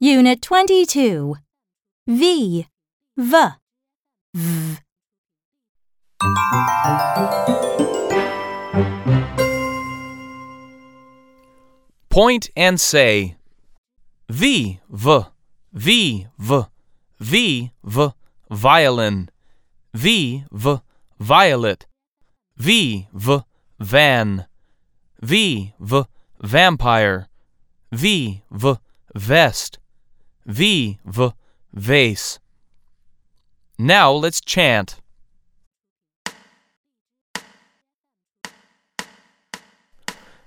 Unit 22 V V. V. Point and say. V. V. V. V. V. V. Violin. V. V. Violet. V. V. Van. V. V vampire, V, V, vest, V, V, vase. Now let's chant.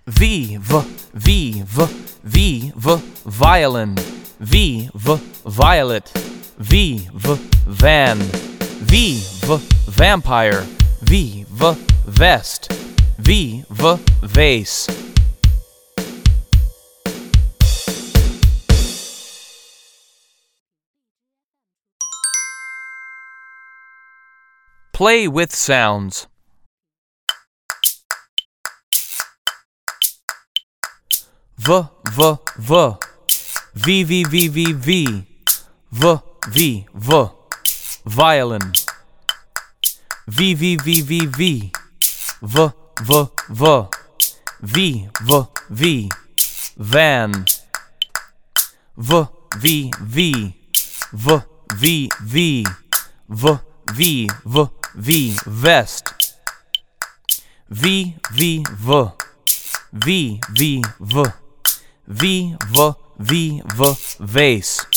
V, V, V, V, V, V, violin, V, V, violet, V, V, van, V, V, vampire, V, V, vest, V, V, vase. Play with sounds. V, V, V. V, V, V, V, V. V, V, V. Violin. V, V, V, V, V. V, V, V. V, V, V. Van. V, V, V. V, V, V. V, V, V, V. Vest. V, V, V. V, V, V. V, V, V, vase.